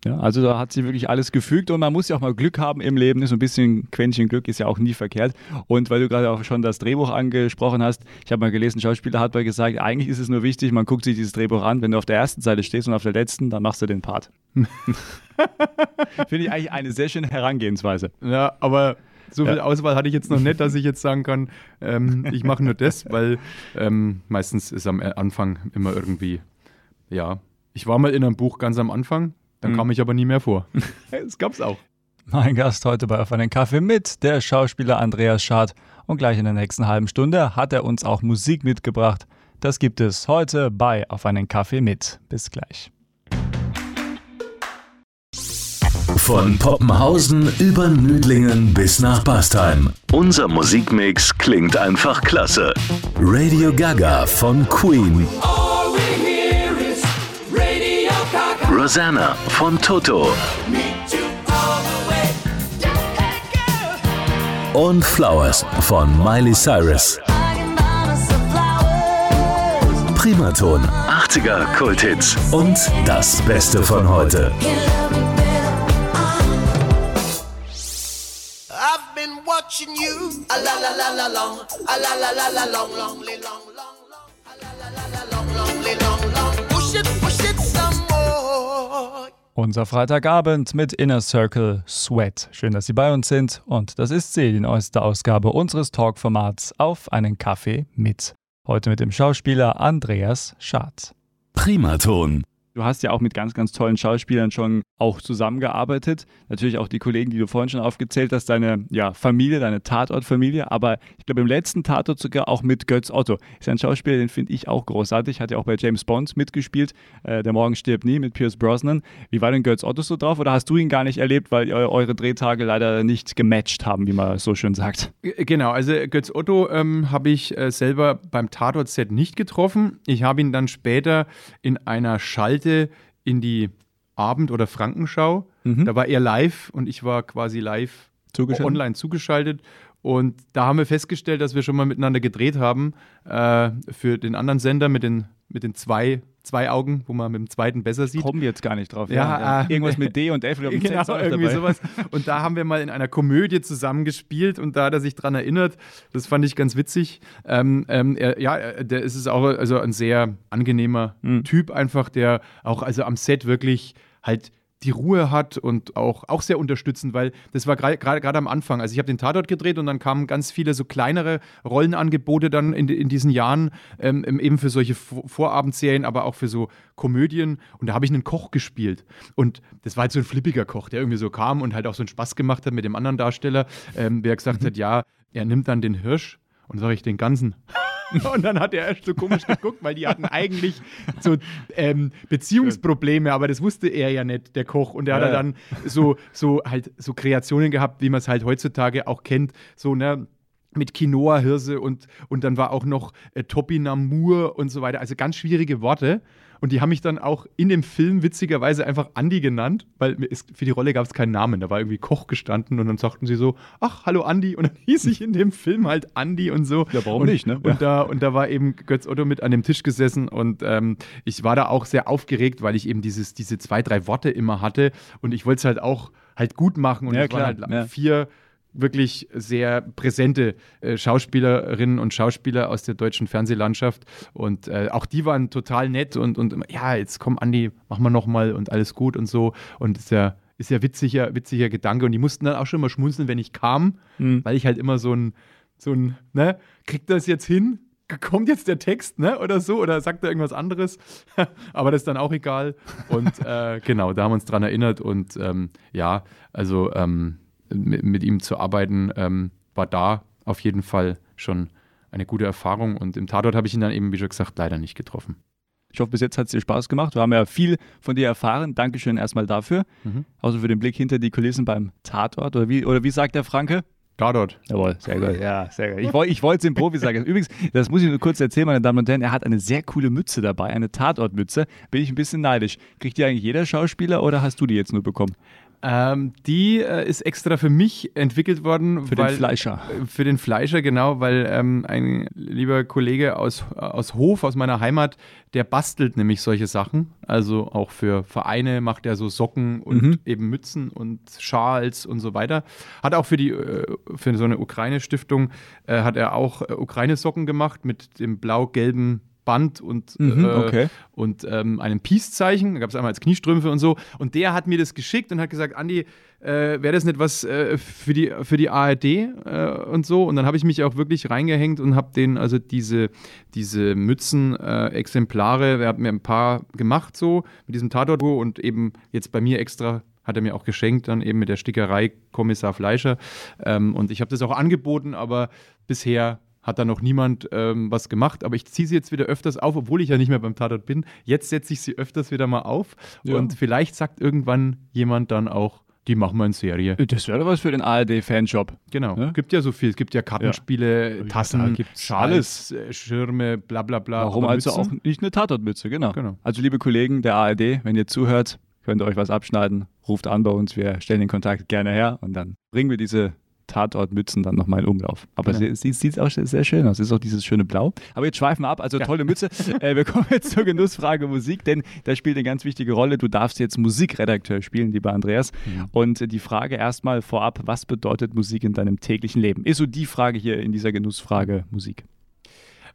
Ja. also da hat sie wirklich alles gefügt und man muss ja auch mal Glück haben im Leben. So ein bisschen Quäntchen Glück ist ja auch nie verkehrt. Und weil du gerade auch schon das Drehbuch angesprochen hast, ich habe mal gelesen, Schauspieler hat mal gesagt, eigentlich ist es nur wichtig, man guckt sich dieses Drehbuch an. Wenn du auf der ersten Seite stehst und auf der letzten, dann machst du den Part. Finde ich eigentlich eine sehr schöne Herangehensweise. Ja, aber so viel ja. Auswahl hatte ich jetzt noch nicht, dass ich jetzt sagen kann, ähm, ich mache nur das, weil ähm, meistens ist am Anfang immer irgendwie, ja. Ich war mal in einem Buch ganz am Anfang, dann mhm. kam ich aber nie mehr vor. das gab's auch. Mein Gast heute bei Auf einen Kaffee mit, der Schauspieler Andreas Schad. Und gleich in der nächsten halben Stunde hat er uns auch Musik mitgebracht. Das gibt es heute bei Auf einen Kaffee mit. Bis gleich. Von Poppenhausen über Nüdlingen bis nach Bastheim. Unser Musikmix klingt einfach klasse. Radio Gaga von Queen. Rosanna von Toto. Und Flowers von Miley Cyrus. Primaton, 80er Kulthits und das Beste von heute. watching you. A la la la la long, a la la la la long, long, long, long, long, a la la la la long, long, long, long. Push Unser Freitagabend mit Inner Circle Sweat. Schön, dass Sie bei uns sind und das ist sie, die neueste Ausgabe unseres Talkformats auf einen Kaffee mit. Heute mit dem Schauspieler Andreas Schad. Primaton. Du hast ja auch mit ganz, ganz tollen Schauspielern schon auch zusammengearbeitet. Natürlich auch die Kollegen, die du vorhin schon aufgezählt hast, deine ja, Familie, deine Tatortfamilie. Aber ich glaube, im letzten Tatort sogar auch mit Götz Otto. Ist ein Schauspieler, den finde ich auch großartig. Hat ja auch bei James Bond mitgespielt. Äh, Der Morgen stirbt nie mit Pierce Brosnan. Wie war denn Götz Otto so drauf? Oder hast du ihn gar nicht erlebt, weil eu eure Drehtage leider nicht gematcht haben, wie man so schön sagt? Genau, also Götz Otto ähm, habe ich äh, selber beim Tatort-Set nicht getroffen. Ich habe ihn dann später in einer Schalte in die Abend- oder Frankenschau. Mhm. Da war er live und ich war quasi live Zugeschaltet? online zugeschaltet. Und da haben wir festgestellt, dass wir schon mal miteinander gedreht haben äh, für den anderen Sender mit den, mit den zwei, zwei Augen, wo man mit dem zweiten besser sieht. Kommen wir jetzt gar nicht drauf. Ja, äh, Irgendwas mit D und F oder Z Genau, irgendwie dabei. sowas. Und da haben wir mal in einer Komödie zusammen gespielt und da hat er sich dran erinnert. Das fand ich ganz witzig. Ähm, ähm, er, ja, er- der ist es auch also ein sehr angenehmer Mhm. Typ einfach, der auch also am Set wirklich halt die Ruhe hat und auch, auch sehr unterstützend, weil das war gerade am Anfang. Also ich habe den Tatort gedreht und dann kamen ganz viele so kleinere Rollenangebote dann in, in diesen Jahren, ähm, eben für solche Vor- Vorabendserien, aber auch für so Komödien. Und da habe ich einen Koch gespielt. Und das war halt so ein flippiger Koch, der irgendwie so kam und halt auch so einen Spaß gemacht hat mit dem anderen Darsteller, ähm, der gesagt hat, ja, er nimmt dann den Hirsch und sage ich den ganzen. Und dann hat er erst so komisch geguckt, weil die hatten eigentlich so ähm, Beziehungsprobleme, aber das wusste er ja nicht, der Koch. Und hat Ja, er ja. dann so, so halt so Kreationen gehabt, wie man es halt heutzutage auch kennt. So, ne? Mit Quinoa-Hirse und, und dann war auch noch äh, Topinamur und so weiter. Also ganz schwierige Worte. Und die haben mich dann auch in dem Film witzigerweise einfach Andi genannt, weil ist, für die Rolle gab es keinen Namen. Da war irgendwie Koch gestanden und dann sagten sie so, ach, hallo Andi. Und dann hieß ich in dem Film halt Andi und so. Ja, warum und, nicht, ne? Und da, und da war eben Götz Otto mit an dem Tisch gesessen und ähm, ich war da auch sehr aufgeregt, weil ich eben dieses, diese zwei, drei Worte immer hatte und ich wollte es halt auch halt gut machen und Ja, es klar, waren halt ja. vier wirklich sehr präsente äh, Schauspielerinnen und Schauspieler aus der deutschen Fernsehlandschaft und äh, auch die waren total nett und, und ja, jetzt komm Andi, machen wir nochmal und alles gut und so und ist ja ist ja witziger, witziger Gedanke und die mussten dann auch schon mal schmunzeln, wenn ich kam, Mhm. weil ich halt immer so ein, so ein, ne, kriegt das jetzt hin? Kommt jetzt der Text, ne? Oder so? Oder sagt er irgendwas anderes? Aber das ist dann auch egal. Und äh, genau, da haben wir uns dran erinnert. Und ähm, ja, also ähm, mit, mit ihm zu arbeiten, ähm, war da auf jeden Fall schon eine gute Erfahrung. Und im Tatort habe ich ihn dann eben, wie schon gesagt, leider nicht getroffen. Ich hoffe, bis jetzt hat es dir Spaß gemacht. Wir haben ja viel von dir erfahren. Dankeschön erstmal dafür. Mhm. Außer für den Blick hinter die Kulissen beim Tatort. Oder wie, oder wie sagt der Franke? Tatort. Jawohl, sehr gut. Ja, sehr gut. Ich, ich wollte es dem Profi sagen. Übrigens, das muss ich nur kurz erzählen, meine Damen und Herren. Er hat eine sehr coole Mütze dabei, eine Tatortmütze. Bin ich ein bisschen neidisch. Kriegt die eigentlich jeder Schauspieler oder hast du die jetzt nur bekommen? Ähm, die äh, ist extra für mich entwickelt worden. Für weil, den Fleischer. Äh, Für den Fleischer, genau, weil ähm, ein lieber Kollege aus, aus Hof, aus meiner Heimat, der bastelt nämlich solche Sachen. Also auch für Vereine macht er so Socken und Mhm. eben Mützen und Schals und so weiter. Hat auch für die äh, für so eine Ukraine-Stiftung äh, hat er auch äh, Ukraine-Socken gemacht mit dem blau-gelben Band und, Mhm, äh, okay. und ähm, einem Peace-Zeichen. Da gab es einmal als Kniestrümpfe und so. Und der hat mir das geschickt und hat gesagt, Andi, äh, wäre das nicht was äh, für, die, für die ARD äh, und so? Und dann habe ich mich auch wirklich reingehängt und habe den, also diese, diese Mützen-Exemplare, er hat mir ein paar gemacht so mit diesem Tatort und eben jetzt bei mir extra hat er mir auch geschenkt, dann eben mit der Stickerei Kommissar Fleischer. Ähm, und ich habe das auch angeboten, aber bisher hat da noch niemand ähm, was gemacht. Aber ich ziehe sie jetzt wieder öfters auf, obwohl ich ja nicht mehr beim Tatort bin. Jetzt setze ich sie öfters wieder mal auf. Ja. Und vielleicht sagt irgendwann jemand dann auch, die machen wir in Serie. Das wäre was für den ARD-Fanshop. Genau. Ne? Gibt ja so viel. Es gibt ja Kartenspiele, Ja, Tassen, gibt's Schales, äh, Schirme, bla bla bla. Warum also auch nicht eine Tatortmütze, genau. Genau. Also liebe Kollegen der ARD, wenn ihr zuhört, könnt ihr euch was abschneiden, ruft an bei uns, wir stellen den Kontakt gerne her und dann bringen wir diese Tatortmützen dann nochmal in Umlauf. Aber Genau. sie, sie sieht auch sehr schön aus. Es ist auch dieses schöne Blau. Aber jetzt schweifen wir ab. Also tolle Mütze. äh, wir kommen jetzt zur Genussfrage Musik, denn da spielt eine ganz wichtige Rolle. Du darfst jetzt Musikredakteur spielen, lieber Andreas. Mhm. Und äh, die Frage erstmal vorab, was bedeutet Musik in deinem täglichen Leben? Ist so die Frage hier in dieser Genussfrage Musik.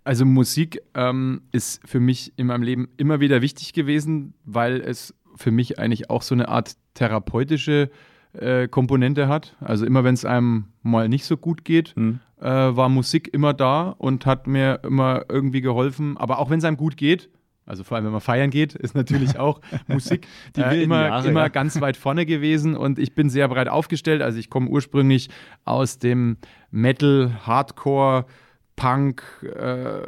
Also Musik ähm, ist für mich in meinem Leben immer wieder wichtig gewesen, weil es für mich eigentlich auch so eine Art therapeutische äh, Komponente hat. Also immer wenn es einem mal nicht so gut geht, Hm. äh, war Musik immer da und hat mir immer irgendwie geholfen. Aber auch wenn es einem gut geht, Also vor allem, wenn man feiern geht, ist natürlich auch Musik Die äh, immer, Jahre, immer ja. ganz weit vorne gewesen und ich bin sehr breit aufgestellt. Also ich komme ursprünglich aus dem Metal, Hardcore, Punk äh,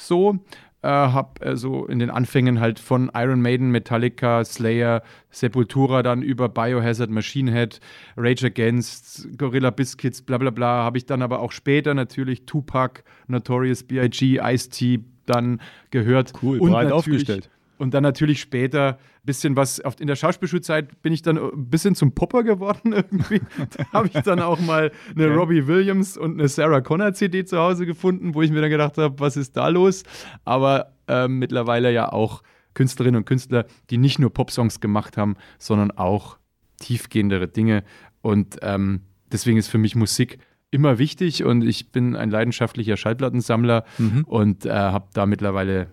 so. Äh, hab äh, so in den Anfängen halt von Iron Maiden, Metallica, Slayer, Sepultura dann über Biohazard, Machine Head, Rage Against, Gorilla Biscuits, bla bla bla. Habe ich dann aber auch später natürlich Tupac, Notorious B.I.G., Ice-T dann gehört. Cool, und breit aufgestellt. Und dann natürlich später ein bisschen was, in der Schauspielschulzeit bin ich dann ein bisschen zum Popper geworden irgendwie. da habe ich dann auch mal eine Robbie Williams und eine Sarah Connor CD zu Hause gefunden, wo ich mir dann gedacht habe, was ist da los? Aber ähm, mittlerweile ja auch Künstlerinnen und Künstler, die nicht nur Popsongs gemacht haben, sondern auch tiefgehendere Dinge. Und ähm, deswegen ist für mich Musik immer wichtig und ich bin ein leidenschaftlicher Schallplattensammler und äh, habe da mittlerweile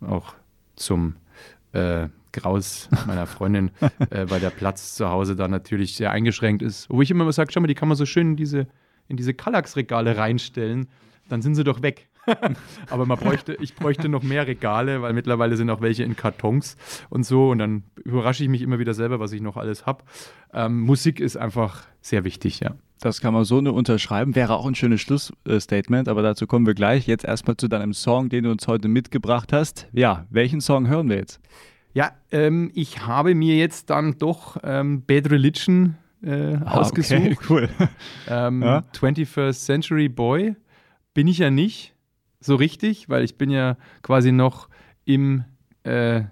auch zum äh, Graus meiner Freundin, äh, weil der Platz zu Hause da natürlich sehr eingeschränkt ist. Wo ich immer sage, schau mal, die kann man so schön in diese, in diese Kallax-Regale reinstellen, dann sind sie doch weg. Aber man bräuchte, ich bräuchte noch mehr Regale, weil mittlerweile sind auch welche in Kartons und so. Und dann überrasche ich mich immer wieder selber, was ich noch alles habe. Ähm, Musik ist einfach sehr wichtig, ja. Das kann man so nur unterschreiben. Wäre auch ein schönes Schlussstatement, aber dazu kommen wir gleich. Jetzt erstmal zu deinem Song, den du uns heute mitgebracht hast. Ja, welchen Song hören wir jetzt? Ja, ähm, ich habe mir jetzt dann doch ähm, Bad Religion äh, ausgesucht. Okay, cool. Ähm, Ja. 21st Century Boy bin ich ja nicht so richtig, weil ich bin ja quasi noch im, äh,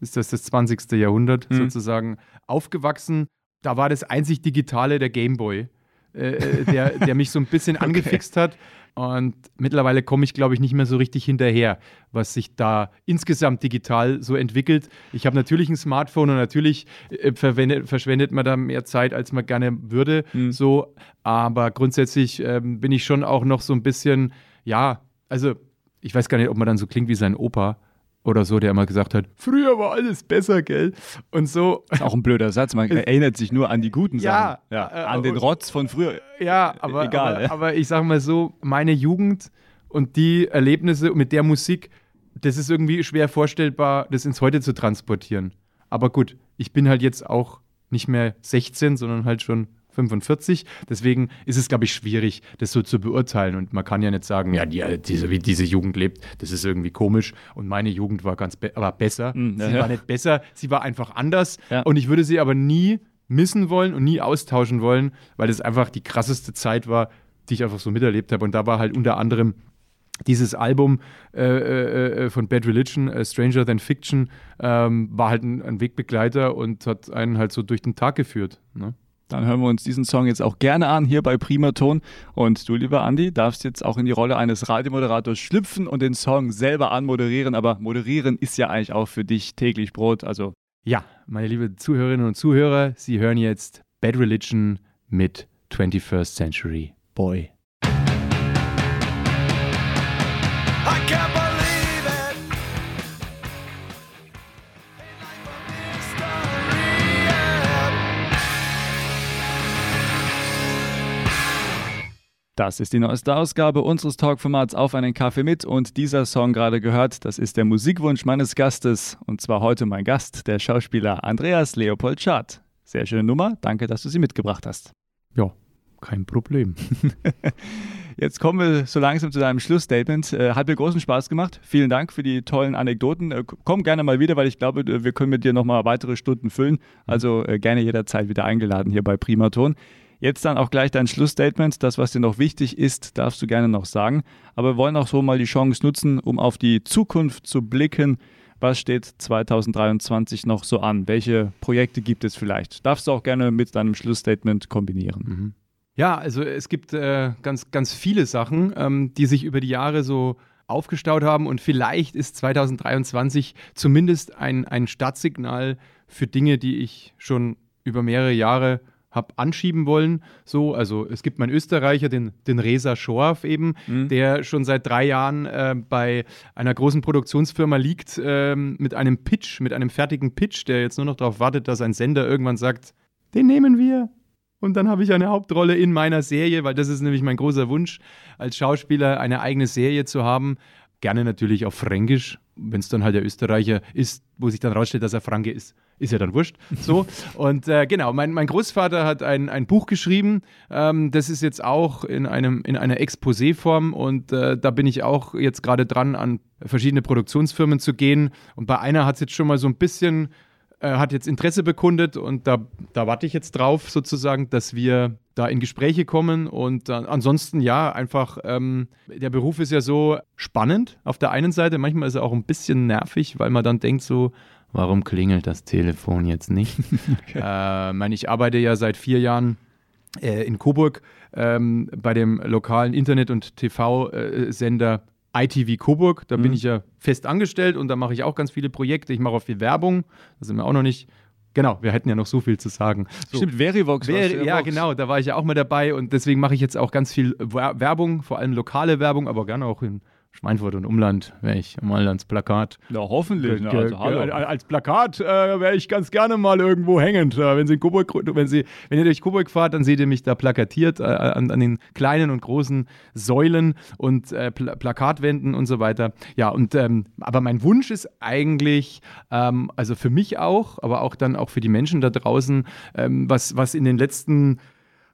ist das das 20. Jahrhundert Mhm. sozusagen, aufgewachsen. Da war das einzig Digitale der Gameboy, äh, der, der mich so ein bisschen angefixt hat. Und mittlerweile komme ich, glaube ich, nicht mehr so richtig hinterher, was sich da insgesamt digital so entwickelt. Ich habe natürlich ein Smartphone und natürlich äh, verschwendet man da mehr Zeit, als man gerne würde. Mhm. So, aber grundsätzlich ähm, bin ich schon auch noch so ein bisschen, ja, also ich weiß gar nicht, ob man dann so klingt wie sein Opa oder so, der immer gesagt hat, früher war alles besser, gell? Und so, Ist auch ein blöder Satz. Man erinnert sich nur an die guten Ja, Sachen. Ja, äh, an den Rotz von früher. Ja, aber, Egal, aber, ja. aber ich sage mal so, meine Jugend und die Erlebnisse mit der Musik, das ist irgendwie schwer vorstellbar, das ins Heute zu transportieren. Aber gut, ich bin halt jetzt auch nicht mehr 16, sondern halt schon 45. Deswegen ist es, glaube ich, schwierig, das so zu beurteilen. Und man kann ja nicht sagen, ja, die, diese, wie diese Jugend lebt, das ist irgendwie komisch. Und meine Jugend war ganz be war besser. Ja, sie ja. war nicht besser, sie war einfach anders. Ja. Und ich würde sie aber nie missen wollen und nie austauschen wollen, weil es einfach die krasseste Zeit war, die ich einfach so miterlebt habe. Und da war halt unter anderem dieses Album äh, äh, äh, von Bad Religion, äh, Stranger Than Fiction, ähm, war halt ein, ein Wegbegleiter und hat einen halt so durch den Tag geführt. Ne? Dann hören wir uns diesen Song jetzt auch gerne an, hier bei Primaton. Und du, lieber Andi, darfst jetzt auch in die Rolle eines Radiomoderators schlüpfen und den Song selber anmoderieren. Aber moderieren ist ja eigentlich auch für dich täglich Brot. Also Ja, meine liebe Zuhörerinnen und Zuhörer, Sie hören jetzt Bad Religion mit 21st Century Boy. I can't Das ist die neueste Ausgabe unseres Talkformats Auf einen Kaffee mit und dieser Song gerade gehört, das ist der Musikwunsch meines Gastes und zwar heute mein Gast, der Schauspieler Andreas Leopold Schad. Sehr schöne Nummer, danke, dass du sie mitgebracht hast. Ja, kein Problem. Jetzt kommen wir so langsam zu deinem Schlussstatement. Äh, hat mir großen Spaß gemacht. Vielen Dank für die tollen Anekdoten. Äh, komm gerne mal wieder, weil ich glaube, wir können mit dir nochmal weitere Stunden füllen. Also äh, gerne jederzeit wieder eingeladen hier bei Primaton. Jetzt dann auch gleich dein Schlussstatement. Das, was dir noch wichtig ist, darfst du gerne noch sagen. Aber wir wollen auch so mal die Chance nutzen, um auf die Zukunft zu blicken. Was steht 2023 noch so an? Welche Projekte gibt es vielleicht? Darfst du auch gerne mit deinem Schlussstatement kombinieren. Ja, also es gibt äh, ganz, ganz viele Sachen, ähm, die sich über die Jahre so aufgestaut haben und vielleicht ist 2023 zumindest ein, ein Startsignal für Dinge, die ich schon über mehrere Jahre habe anschieben wollen. So, also es gibt meinen Österreicher, den, den Reza Schorf eben, der schon seit drei Jahren äh, bei einer großen Produktionsfirma liegt ähm, mit einem Pitch, mit einem fertigen Pitch, der jetzt nur noch darauf wartet, dass ein Sender irgendwann sagt, den nehmen wir. Und dann habe ich eine Hauptrolle in meiner Serie, weil das ist nämlich mein großer Wunsch, als Schauspieler eine eigene Serie zu haben. Gerne natürlich auf Fränkisch, wenn es dann halt der Österreicher ist, wo sich dann rausstellt, dass er Franke ist, ist ja dann wurscht. So. und äh, genau, mein, mein Großvater hat ein, ein Buch geschrieben. Ähm, das ist jetzt auch in, einem, in einer Exposé-Form und äh, da bin ich auch jetzt gerade dran, an verschiedene Produktionsfirmen zu gehen. Und bei einer hat es jetzt schon mal so ein bisschen äh, hat jetzt Interesse bekundet und da, da warte ich jetzt drauf, sozusagen, dass wir da in Gespräche kommen. Und äh, ansonsten, ja, einfach, ähm, der Beruf ist ja so spannend auf der einen Seite. Manchmal ist er auch ein bisschen nervig, weil man dann denkt so, warum klingelt das Telefon jetzt nicht? okay. äh, meine, ich arbeite ja seit vier Jahren äh, in Coburg ähm, bei dem lokalen Internet- und TV-Sender ITV Coburg. Da mhm. bin ich ja fest angestellt und da mache ich auch ganz viele Projekte. Ich mache auch viel Werbung. Da sind wir auch noch nicht. Genau, wir hätten ja noch so viel zu sagen. So. Stimmt, Verivox. Ver ja, genau, da war ich ja auch mal dabei und deswegen mache ich jetzt auch ganz viel Werbung, vor allem lokale Werbung, aber gerne auch in Schweinfurt und Umland wäre ich mal ans Plakat. Ja, hoffentlich. Ne? Also, als Plakat äh, wäre ich ganz gerne mal irgendwo hängend. Äh, wenn, Sie in Coburg, wenn, Sie, wenn ihr durch Coburg fahrt, dann seht ihr mich da plakatiert äh, an, an, den kleinen und großen Säulen und äh, Pl Plakatwänden und so weiter. Ja, und ähm, aber mein Wunsch ist eigentlich, ähm, also für mich auch, aber auch dann auch für die Menschen da draußen, ähm, was, was in den letzten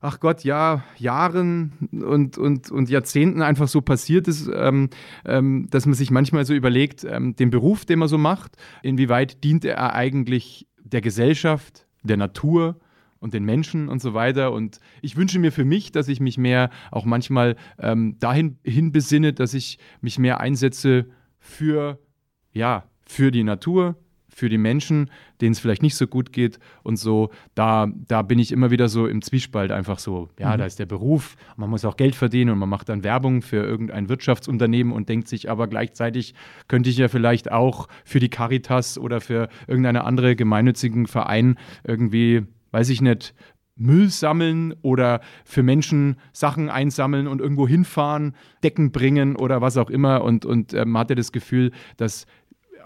ach Gott, ja, Jahren und, und, und Jahrzehnten einfach so passiert ist, ähm, ähm, dass man sich manchmal so überlegt, ähm, den Beruf, den man so macht, inwieweit dient er eigentlich der Gesellschaft, der Natur, und den Menschen und so weiter. Und ich wünsche mir für mich, dass ich mich mehr auch manchmal ähm, dahin hin besinne, dass ich mich mehr einsetze für, ja, für die Natur, für die Menschen, denen es vielleicht nicht so gut geht und so, da, da bin ich immer wieder so im Zwiespalt einfach so, ja, mhm. da ist der Beruf, man muss auch Geld verdienen und man macht dann Werbung für irgendein Wirtschaftsunternehmen und denkt sich aber gleichzeitig könnte ich ja vielleicht auch für die Caritas oder für irgendeinen andere gemeinnützigen Verein irgendwie, weiß ich nicht, Müll sammeln oder für Menschen Sachen einsammeln und irgendwo hinfahren, Decken bringen oder was auch immer. Und, und äh, man hatte das Gefühl, dass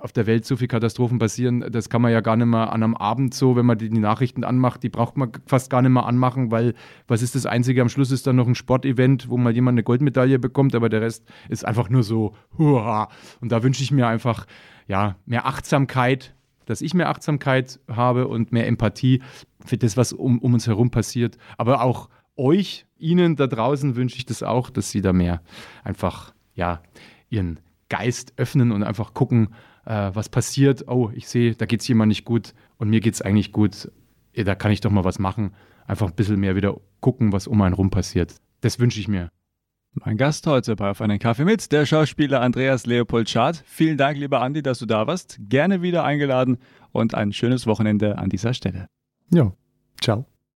auf der Welt so viele Katastrophen passieren, das kann man ja gar nicht mehr an einem Abend so, wenn man die, die, Nachrichten anmacht, die braucht man fast gar nicht mehr anmachen, weil was ist das Einzige? Am Schluss ist dann noch ein Sportevent, wo mal jemand eine Goldmedaille bekommt, aber der Rest ist einfach nur so, hurra. Und da wünsche ich mir einfach, ja, mehr Achtsamkeit, dass ich mehr Achtsamkeit habe und mehr Empathie für das, was um, um uns herum passiert. Aber auch euch, Ihnen da draußen wünsche ich das auch, dass Sie da mehr einfach, ja, Ihren Geist öffnen und einfach gucken, äh, was passiert. Oh, ich sehe, da geht es jemand nicht gut und mir geht es eigentlich gut. Da kann ich doch mal was machen. Einfach ein bisschen mehr wieder gucken, was um einen rum passiert. Das wünsche ich mir. Mein Gast heute bei Auf einen Kaffee mit, der Schauspieler Andreas Leopold Schad. Vielen Dank, lieber Andi, dass du da warst. Gerne wieder eingeladen und ein schönes Wochenende an dieser Stelle. Ja, ciao.